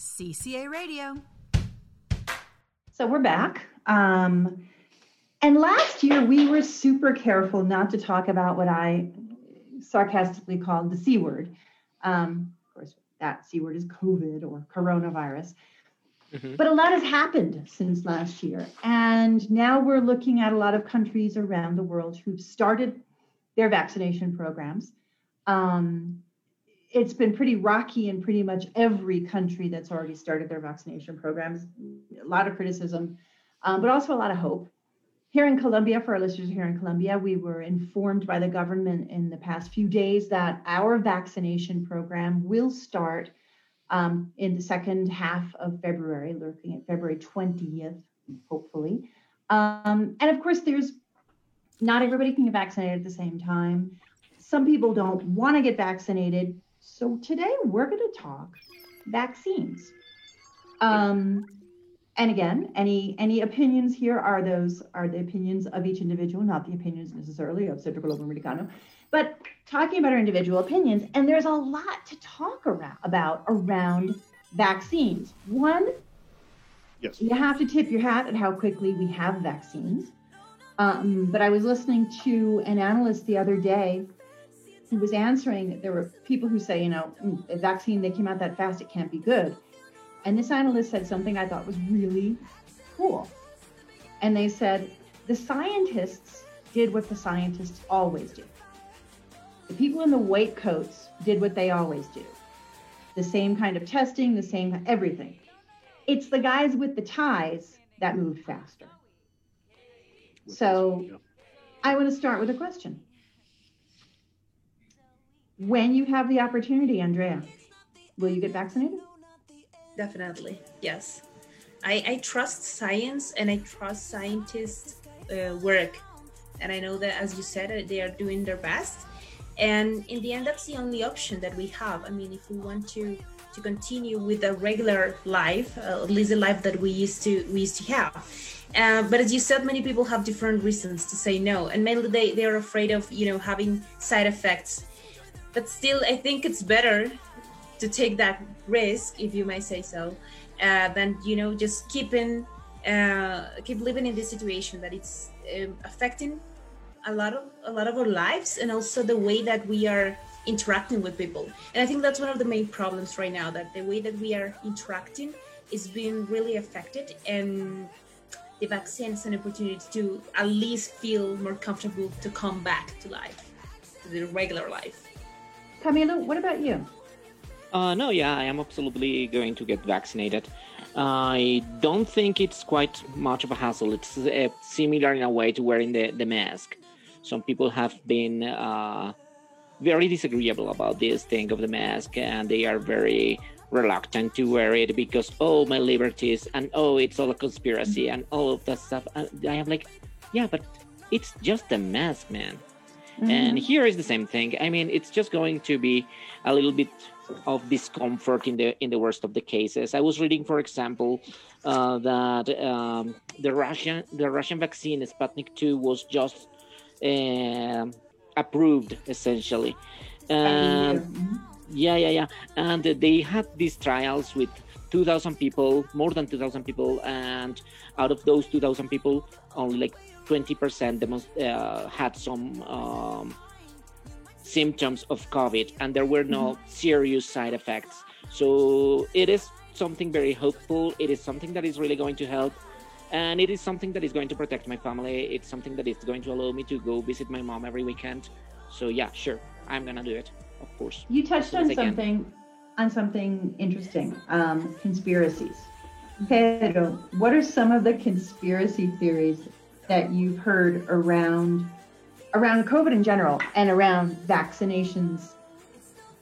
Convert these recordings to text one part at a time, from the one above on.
CCA Radio. So we're back. Um, and last year we were super careful not to talk about what I sarcastically called the C word. Um, of course, that C word is COVID or coronavirus. Mm-hmm. But a lot has happened since last year. And now we're looking at a lot of countries around the world who've started their vaccination programs. Um, it's been pretty rocky in pretty much every country that's already started their vaccination programs. A lot of criticism, um, but also a lot of hope. Here in Colombia, for our listeners here in Colombia, we were informed by the government in the past few days that our vaccination program will start um, in the second half of February, looking at February 20th, hopefully. Um, and of course, there's not everybody can get vaccinated at the same time. Some people don't want to get vaccinated. So today we're going to talk vaccines. Um, and again, any any opinions here are those are the opinions of each individual, not the opinions necessarily of Centro Colombo Americano. But talking about our individual opinions, and there's a lot to talk around about around vaccines. One, yes. you have to tip your hat at how quickly we have vaccines. Um, but I was listening to an analyst the other day who was answering. There were people who say, you know, mm, a vaccine they came out that fast, it can't be good. And this analyst said something I thought was really cool. And they said the scientists did what the scientists always do. The people in the white coats did what they always do. The same kind of testing, the same everything. It's the guys with the ties that moved faster. So I want to start with a question. When you have the opportunity, Andrea, will you get vaccinated? Definitely, yes. I, I trust science and I trust scientists' uh, work. And I know that, as you said, they are doing their best. And in the end, that's the only option that we have. I mean, if we want to to continue with a regular life, uh, at least the life that we used to we used to have, uh, but as you said, many people have different reasons to say no, and mainly they, they are afraid of you know having side effects. But still, I think it's better to take that risk, if you may say so, uh, than you know just keeping uh, keep living in this situation that it's um, affecting a lot of a lot of our lives and also the way that we are interacting with people. And I think that's one of the main problems right now that the way that we are interacting is being really affected and the vaccine is an opportunity to at least feel more comfortable to come back to life, to the regular life. Camilo, what about you? Uh, no, yeah, I am absolutely going to get vaccinated. I don't think it's quite much of a hassle. It's uh, similar in a way to wearing the, the mask. Some people have been uh, very disagreeable about this thing of the mask, and they are very reluctant to wear it because oh my liberties and oh it's all a conspiracy and all of that stuff and i am like yeah but it's just a mask man mm-hmm. and here is the same thing. I mean it's just going to be a little bit of discomfort in the in the worst of the cases. I was reading for example uh, that um, the russian the russian vaccine sputnik 2 was just uh, approved essentially. And mm-hmm. yeah, yeah, yeah. And they had these trials with 2,000 people, more than 2,000 people, and out of those 2,000 people, only like 20% uh, had some um, symptoms of COVID, and there were no mm-hmm. serious side effects. So it is something very hopeful. It is something that is really going to help. And it is something that is going to protect my family. It's something that is going to allow me to go visit my mom every weekend. So yeah, sure, I'm gonna do it of course. You touched on something on something interesting. Um, conspiracies. Pedro, what are some of the conspiracy theories that you've heard around around COVID in general and around vaccinations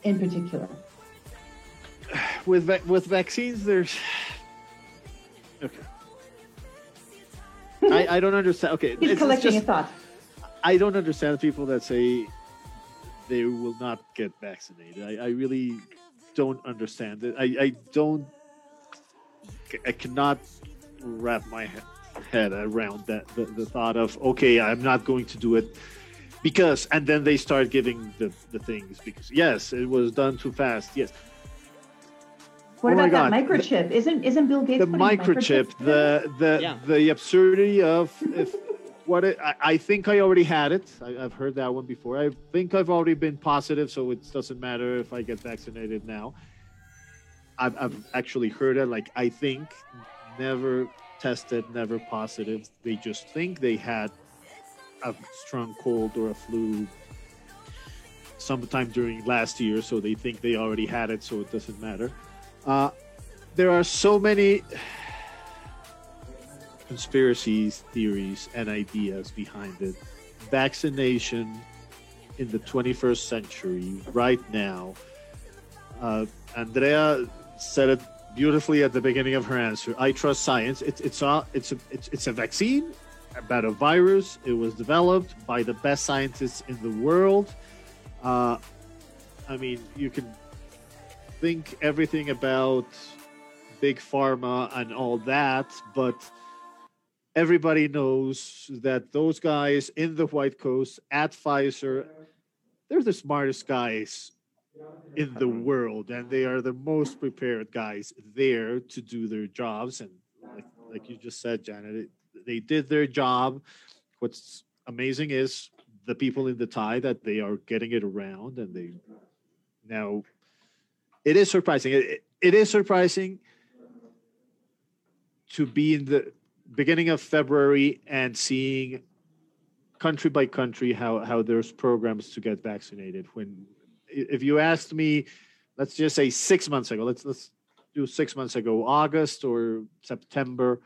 in particular? With va- with vaccines, there's okay. I, I don't understand. Okay, he's it's, collecting it's just, thoughts. I don't understand people that say they will not get vaccinated. I, I really don't understand it. I, I don't. I cannot wrap my head around that the, the thought of okay, I'm not going to do it because, and then they start giving the the things because yes, it was done too fast. Yes, What Oh my about that God. microchip? Isn't isn't Bill Gates the putting microchip, the the Yeah. the absurdity of if what it, I, I think I already had it. I, I've heard that one before. I think I've already been positive, so it doesn't matter if I get vaccinated now. I've, I've actually heard it. Like I think, never tested, never positive. They just think they had a strong cold or a flu sometime during last year, so they think they already had it, so it doesn't matter. Uh, there are so many conspiracies, theories, and ideas behind it. Vaccination in the 21st century, right now. Uh, Andrea said it beautifully at the beginning of her answer. I trust science. It's it's a it's a it's, it's a vaccine about a virus. It was developed by the best scientists in the world. Uh, I mean, you can think everything about big pharma and all that, but everybody knows that those guys in the White Coast at Pfizer, they're the smartest guys in the world, and they are the most prepared guys there to do their jobs. And like, like you just said, Janet, it, they did their job. What's amazing is the people in the tie that they are getting it around, and they now it is surprising. It, it- is surprising to be in the beginning of February and seeing country by country how how there's programs to get vaccinated. When if you asked me, let's just say six months ago, let's let's do six months ago, August or September,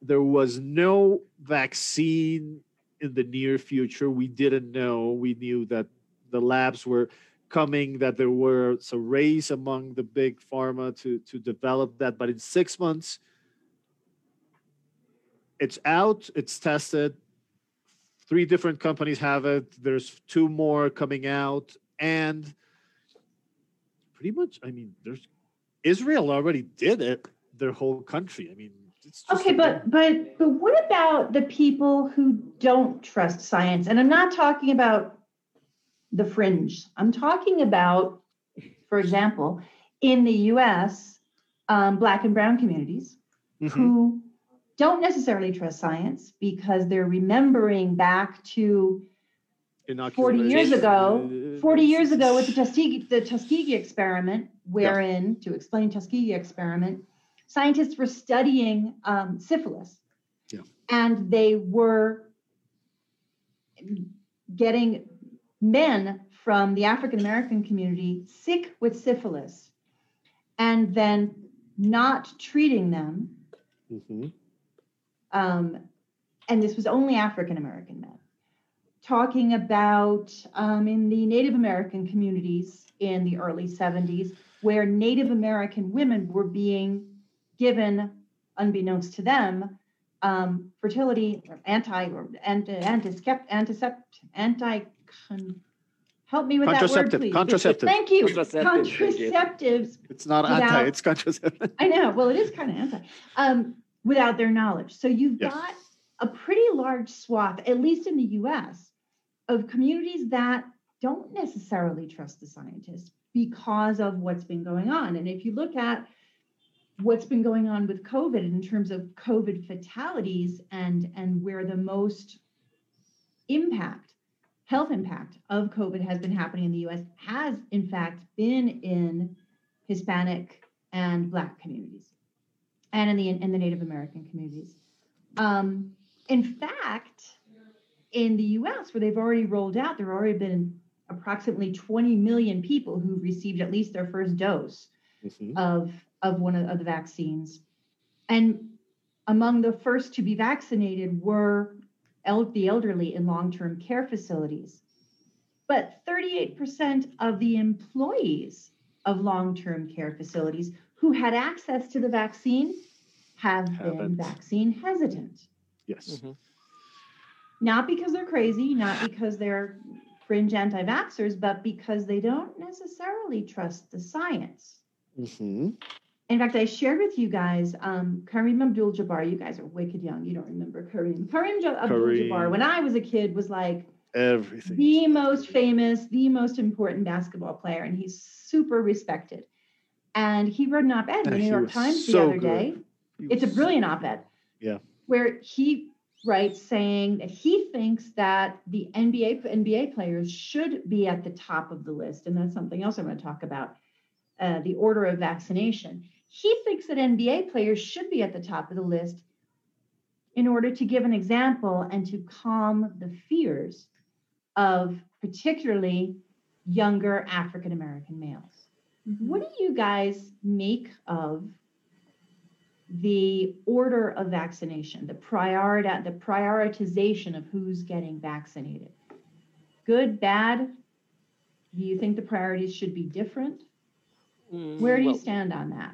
there was no vaccine in the near future. We didn't know. We knew that the labs were coming, that there was a race among the big pharma to to develop that. But in six months, it's out, it's tested. Three different companies have it. There's two more coming out, and pretty much, I mean, there's Israel already did it. Their whole country. I mean, it's just Okay, but but but what about the people who don't trust science? And I'm not talking about the fringe. I'm talking about, for example, in the U.S., um, Black and Brown communities Mhm. who don't necessarily trust science because they're remembering back to 40 years ago, 40 years ago with the Tuskegee, the Tuskegee experiment, wherein, to explain Tuskegee experiment, scientists were studying um, syphilis. Yeah. And they were getting men from the African American community sick with syphilis and then not treating them. Mhm. Um, and this was only African American men talking about um, in the Native American communities in the early 70s, where Native American women were being given, unbeknownst to them, um, fertility or anti or anti anticept anticept anti help me with that word Contraceptive, please contraceptive. thank you Contraceptive, thank you. contraceptives It's not Without- anti, it's contraceptive. I know. Well, it is kind of anti, um, without their knowledge. So you've Yes. got a pretty large swath, at least in the US, of communities that don't necessarily trust the scientists because of what's been going on. And if you look at what's been going on with COVID in terms of COVID fatalities and, and where the most impact, health impact of COVID has been happening in the US, has in fact been in Hispanic and Black communities and in the, in the Native American communities. Um, in fact, in the US, where they've already rolled out, there have already been approximately 20 million people who've received at least their first dose Mhm. of, of one of, of the vaccines. And among the first to be vaccinated were el- the elderly in long term care facilities. But 38% of the employees of long term care facilities who had access to the vaccine have been Haven't. vaccine hesitant. Yes. Mhm. Not because they're crazy, not because they're fringe anti vaxxers, but because they don't necessarily trust the science. Mhm. In fact, I shared with you guys um, Kareem Abdul Jabbar. You guys are wicked young. You don't remember Kareem. Kareem Abdul Jabbar, when I was a kid, was like Everything. the most famous, the most important basketball player, and he's super respected. And he wrote an op ed in the New York Times the other good. day. He It's a brilliant op ed. Yeah. Where he writes saying that he thinks that the NBA, NBA players should be at the top of the list. And that's something else I'm going to talk about uh, the order of vaccination. He thinks that NBA players should be at the top of the list in order to give an example and to calm the fears of particularly younger African American males. What do you guys make of the order of vaccination, the priority, the prioritization of who's getting vaccinated? Good, bad? Do you think the priorities should be different? Mm, Where do you stand on that?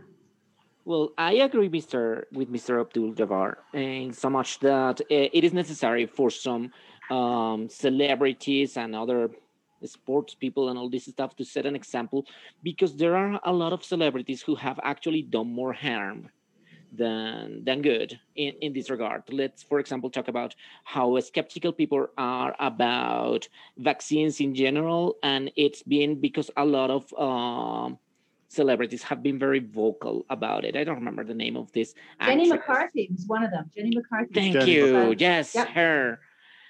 Well, I agree, Mr. with Mr. Abdul Jabbar, in so much that it is necessary for some um, celebrities and other sports people and all this stuff to set an example, because there are a lot of celebrities who have actually done more harm than than good in, in this regard. Let's, for example, talk about how skeptical people are about vaccines in general, and it's been because a lot of um, celebrities have been very vocal about it. I don't remember the name of this. Jenny actress. McCarthy was one of them. Jenny McCarthy. Thank Jenny you. McCarthy. Yes, Yep. her.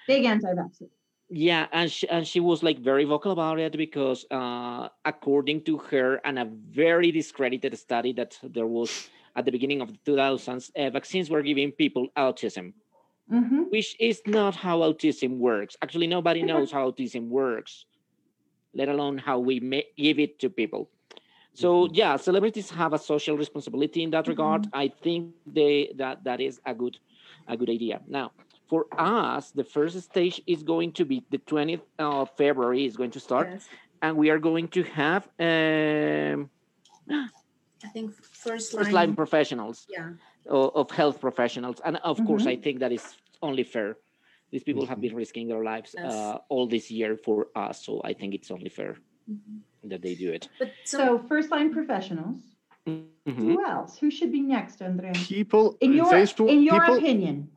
Big anti-vaxxer. Yeah, and she, and she was like very vocal about it because, uh, according to her, and a very discredited study that there was at the beginning of the 2000s, uh, vaccines were giving people autism, hmm which is not how autism works. Actually, nobody knows how autism works, let alone how we may give it to people. So yeah, celebrities have a social responsibility in that regard. I think they that that is a good a good idea. Now, for us, the first stage is going to be the 20th of February is going to start, Yes. and we are going to have um, I think first first line. line professionals Yeah. of, of health professionals, and of course, Mhm. I think that is only fair. These people have been risking their lives Yes. uh, all this year for us, so I think it's only fair Mhm. that they do it. But so, So first line professionals. Mhm. Who else? Who should be next, Andrea? People In your in your people, opinion.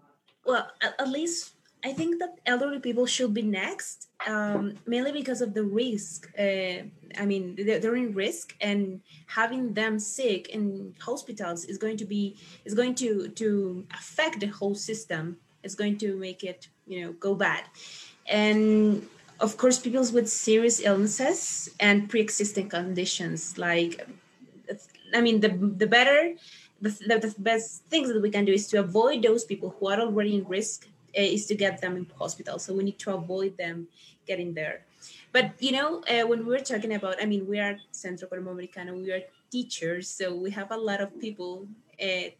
well, at, at least I think that elderly people should be next, um, mainly because of the risk. Uh, I mean, they're, they're in risk, and having them sick in hospitals is going to be is going to to affect the whole system. It's going to make it you know go bad, and of course, people with serious illnesses and pre-existing conditions like I mean, the the better, the, the, best things that we can do is to avoid those people who are already in risk, is to get them in hospital. So we need to avoid them getting there. But you know, uh, when we were talking about, I mean, we are Centro Colombo Americano, we are teachers, so we have a lot of people. Uh,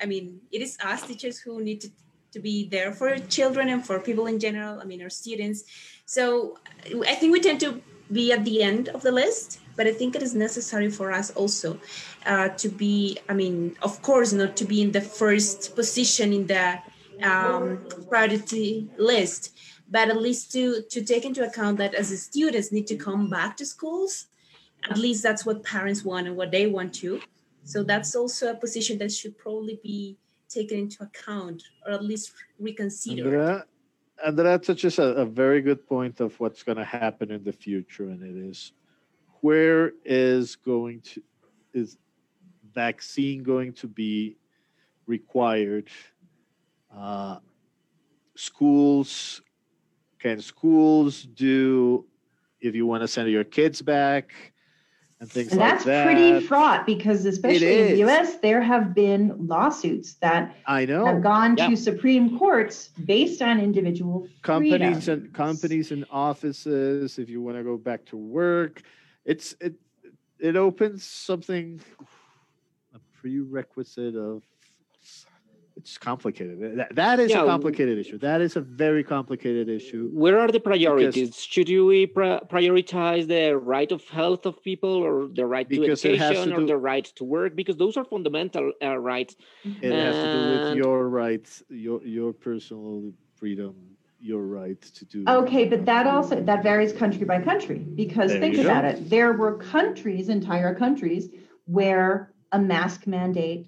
I mean, it is us teachers who need to to be there for children and for people in general. I mean, our students. So I think we tend to be at the end of the list, but I think it is necessary for us also uh, to be, I mean, of course, not to be in the first position in the um, priority list, but at least to, to take into account that as students need to come back to schools, at least that's what parents want and what they want to. So that's also a position that should probably be taken into account or at least reconsidered. Andrea, Andrea touches a, a very good point of what's going to happen in the future, and it is where is going to is vaccine going to be required? Uh, schools can schools do if you want to send your kids back and things And like that's that? pretty fraught because especially in the US, there have been lawsuits that I know. have gone Yeah. to Supreme Courts based on individual companies freedom. and companies and offices if you want to go back to work it's it it opens something a prerequisite of it's complicated that, that is Yeah, a w- complicated issue that is a very complicated issue Where are the priorities? Should we pri- prioritize the right of health of people, or the right to Because it has education, to or do- the right to work? Because those are fundamental uh, rights. it has to do with your rights your your personal freedom your right to do Okay, but that also that varies country by country because There think you go. about it. There were countries, entire countries, where a mask mandate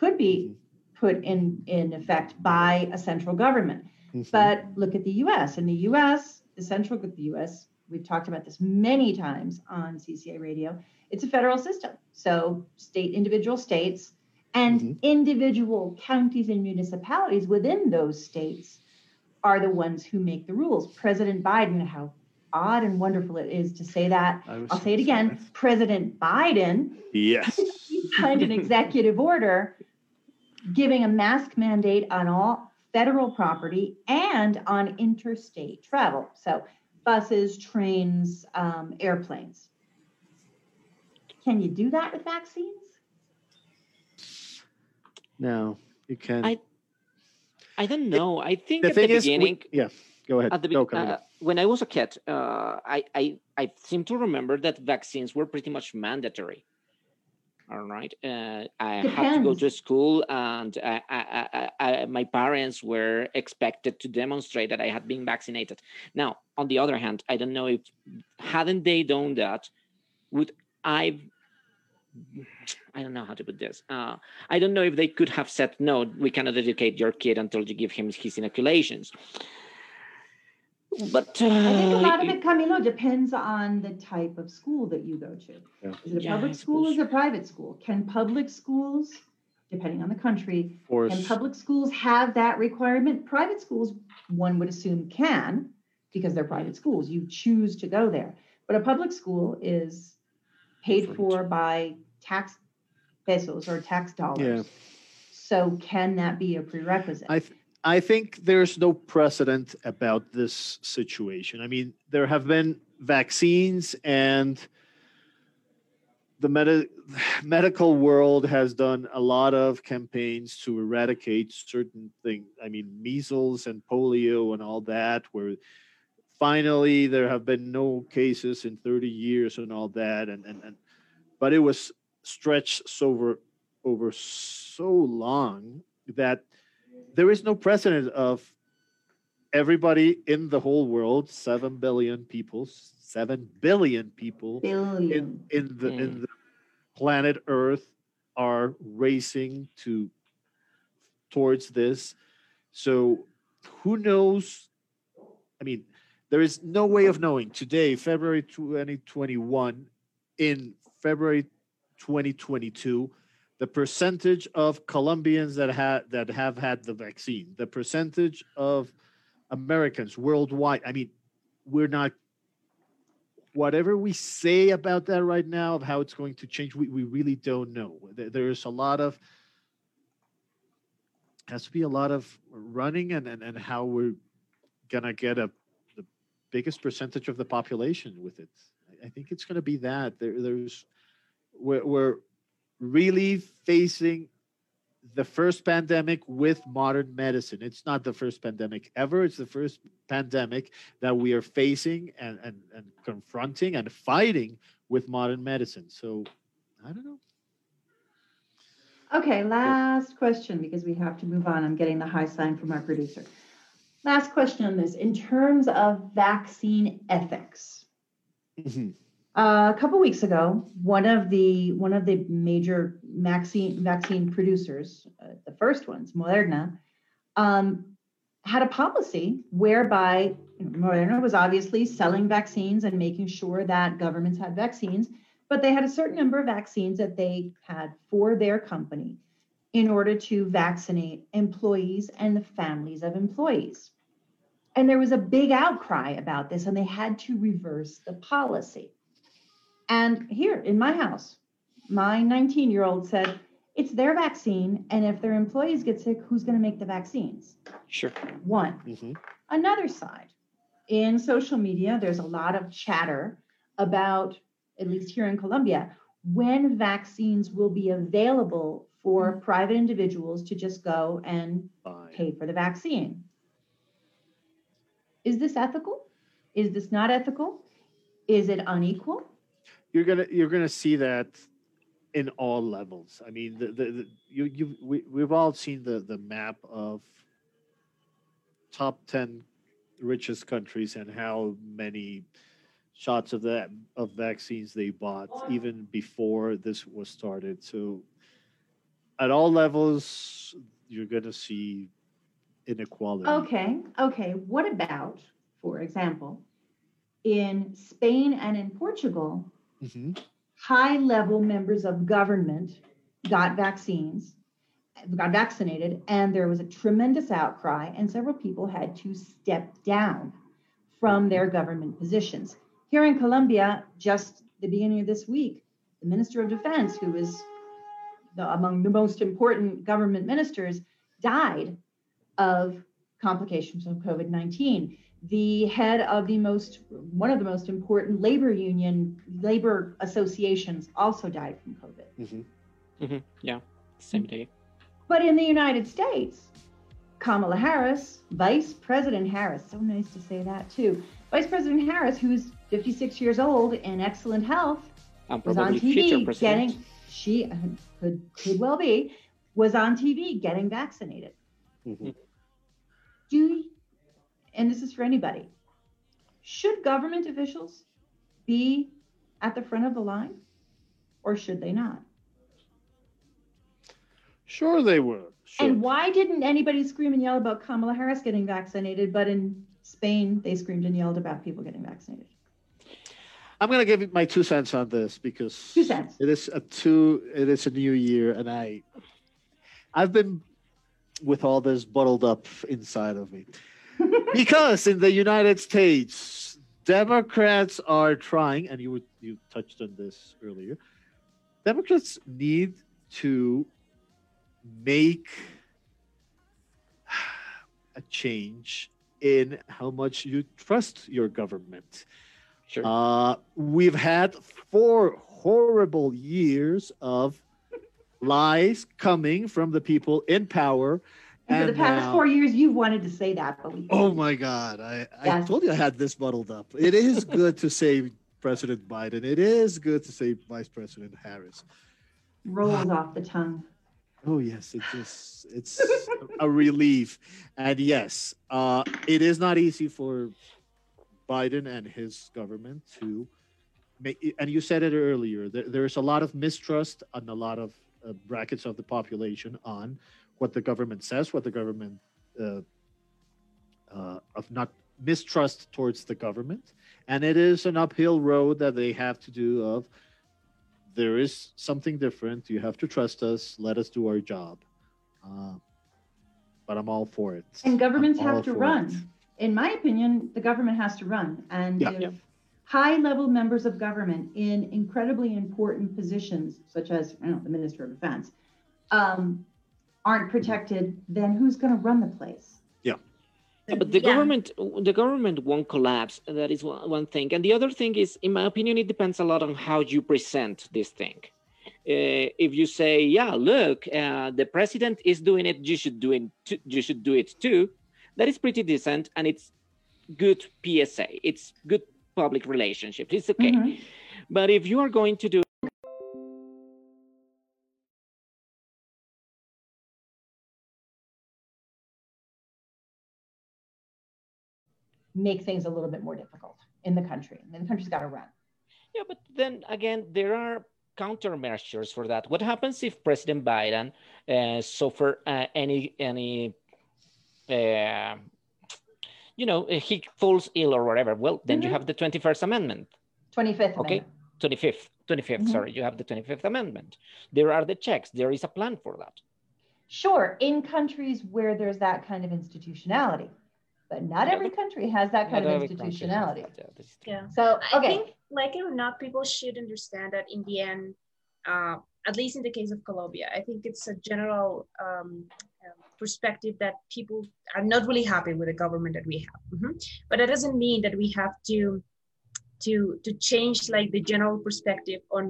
could be Mm-hmm. Put in in effect by a central government. Mhm. But look at the U.S. In the U.S., the central the U.S. we've talked about this many times on CCA radio. It's a federal system. So state, individual states and Mhm. individual counties and municipalities within those states are the ones who make the rules. President Biden, how odd and wonderful it is to say that. I'll say it again. President Biden Yes. he signed an executive order giving a mask mandate on all federal property and on interstate travel. So buses, trains, um, airplanes. Can you do that with vaccines? No, you can. I I don't know. I think the at thing the is, we- beginning, yeah. Go ahead. at the Go, be- Camilo. uh, when I was a kid, uh, I, I I seem to remember that vaccines were pretty much mandatory. All right, uh, I had to go to school, and I, I, I, I, my parents were expected to demonstrate that I had been vaccinated. Now, on the other hand, I don't know if hadn't they done that, would I? I don't know how to put this. Uh, I don't know if they could have said no. We cannot educate your kid until you give him his inoculations. But uh, I think a lot of it, Camilo, depends on the type of school that you go to. Yeah. Is it a Yeah, public school? Is it a private school? Can public schools, depending on the country, Of course. Can public schools have that requirement? Private schools, one would assume can, because they're private schools. You choose to go there. But a public school is paid Different. for by tax pesos or tax dollars. So can that be a prerequisite? I th- I think there's no precedent about this situation. I mean, there have been vaccines and the medi- medical world has done a lot of campaigns to eradicate certain things. I mean, measles and polio and all that, where finally there have been no cases in 30 years and all that. And, and, and but it was stretched over, over so long that there is no precedent of everybody in the whole world, 7 billion people, 7 billion people Billion. in, in the in hmm. the planet Earth are racing to towards this. So who knows? I mean, there is no way of knowing today, February 2021, in February 2022, the percentage of Colombians that had that have had the vaccine, the percentage of Americans worldwide. I mean, we're not whatever we say about that right now of how it's going to change we, we really don't know there's a lot of has to be a lot of running and and, and how we're gonna get a the biggest percentage of the population with it i, think it's gonna be that there, there's we're, we're really facing the first pandemic with modern medicine it's not the first pandemic ever it's the first pandemic that we are facing and, and, and confronting and fighting with modern medicine. So I don't know. Okay, last question because we have to move on. I'm getting the high sign from our producer. Last question on this. In terms of vaccine ethics, mm-hmm. Uh, a couple weeks ago, one of the one of the major vaccine vaccine producers, uh, the first ones, Moderna, um, had a policy whereby Moderna was obviously selling vaccines and making sure that governments had vaccines, but they had a certain number of vaccines that they had for their company in order to vaccinate employees and the families of employees. And there was a big outcry about this, and they had to reverse the policy. And here in my house, my 19 year old said, it's their vaccine. And if their employees get sick, who's going to make the vaccines? sure. One. Mhm. Another side, in social media, there's a lot of chatter about, at least here in Colombia, when vaccines will be available for private individuals to just go and Fine. pay for the vaccine. Is this ethical? Is this not ethical? Is it unequal? You're gonna you're gonna see that in all levels. I mean, the, the, the you you we, we've all seen the the map of top ten richest countries and how many shots of that of vaccines they bought even before this was started. So at all levels, you're gonna see inequality. Okay, okay. What about, for example, in Spain and in Portugal, hmm high level members of government got vaccines, got vaccinated, and there was a tremendous outcry, and several people had to step down from their government positions. Here in Colombia, just the beginning of this week, the Minister of Defense, who is the, among the most important government ministers, died of complications of COVID 19 the head of the most one of the most important labor union labor associations also died from covid. Hmm Yeah, same day. but in the united states kamala harris vice president harris so nice to say that too vice president harris who's 56 years old in excellent health And was on tv getting she could could well be was on tv getting vaccinated. Hmm do and this is for anybody should government officials be at the front of the line or should they not Sure, they were. Sure. and why didn't anybody scream and yell about kamala harris getting vaccinated but in spain they screamed and yelled about people getting vaccinated I'm gonna give you my two cents on this because Two cents. It is a two. It is a new year, and I, I've been with all this bottled up inside of me because in the United States, Democrats are trying, and you would you touched on this earlier. Democrats need to make a change in how much you trust your government. Sure. Uh, we've had four horrible years of lies coming from the people in power. And for the past now- four years you've wanted to say that but we Oh my God. I, I told you I had this bottled up. It is good to say President Biden. It is good to say Vice President Harris. rolls off the tongue Oh yes, it's just it's a relief. And yes, uh, it is not easy for Biden and his government to make. And you said it earlier. There, there's a lot of mistrust and a lot of uh, brackets of the population on what the government says, what the government uh, uh, of not mistrust towards the government, and it is an uphill road that they have to do of there is something different. You have to trust us. Let us do our job. Uh, but I'm all for it. And governments I'm have to run. it. In my opinion, the government has to run. And Yeah. if Yeah. high level members of government in incredibly important positions, such as I don't know, the Minister of Defense, um, aren't protected, then who's going to run the place? Yeah, yeah but the Yeah. government the government won't collapse that is one, one thing and the other thing is in my opinion it depends a lot on how you present this thing uh, if you say yeah look uh, the president is doing it you should do it too, you should do it too that is pretty decent and it's good psa it's good public relationship. it's okay Mhm. but if you are going to do Make things a little bit more difficult in the country. And the country's got to run. Yeah, but then again, there are countermeasures for that. What happens if President Biden uh, suffer uh, any any uh, you know he falls ill or whatever? Well, then you Mhm. have the Twenty First Amendment, 25th Okay. Amendment. twenty fifth, twenty fifth. Mhm. Sorry, you have the Twenty Fifth Amendment. There are the checks. There is a plan for that. Sure, in countries where there's that kind of institutionality. But not every country has that kind Not of every country has institutionality. yeah, this is true. Yeah. So, I think, like it or not, people should understand that in the end, uh, at least in the case of Colombia, I think it's a general um, um, perspective that people are not really happy with the government that we have. Mhm. But that doesn't mean that we have to to to change like the general perspective on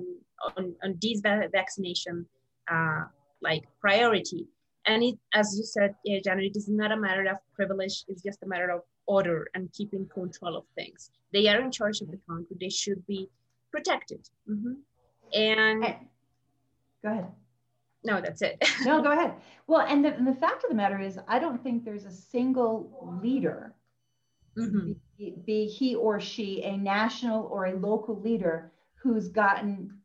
on on this vaccination uh, like priority. And it, as you said, yeah, Janet, it is not a matter of privilege. It's just a matter of order and keeping control of things. They are in charge of the country. They should be protected. Mhm. And And- Go ahead. no, that's it. No, go ahead. Well, and the, and the fact of the matter is, I don't think there's a single leader, Mhm. be, be he or she a national or a local leader, who's gotten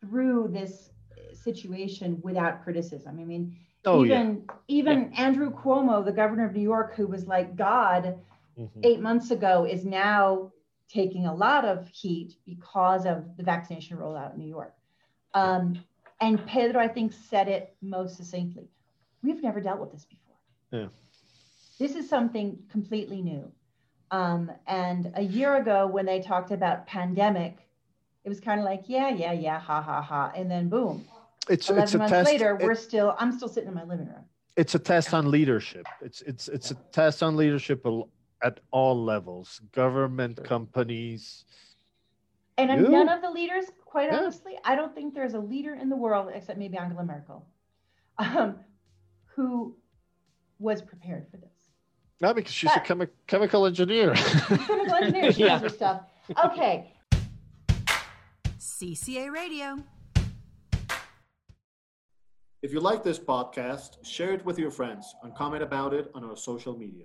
through this situation without criticism. I mean, Oh yeah. even even Andrew Cuomo, the governor of New York, who was like God Mhm. eight months ago, is now taking a lot of heat because of the vaccination rollout in New York. Um, and Pedro, I think, said it most succinctly. We've never dealt with this before. Yeah. This is something completely new. Um, and a year ago, when they talked about pandemic, it was kind of like, yeah, yeah, yeah, ha, ha, ha. And then boom, It's 11 it's a months test. later, we're still, I'm still sitting in my living room. it's a test on leadership. It's it's it's a test on leadership at all levels, government, companies. And You? none of the leaders, quite Yeah. honestly, I don't think there's a leader in the world, except maybe Angela Merkel, um, who was prepared for this. Not because she's a But- chemi- chemical engineer. Chemical engineer, she knows her stuff. Okay, CCA Radio. If you like this podcast, share it with your friends and comment about it on our social media.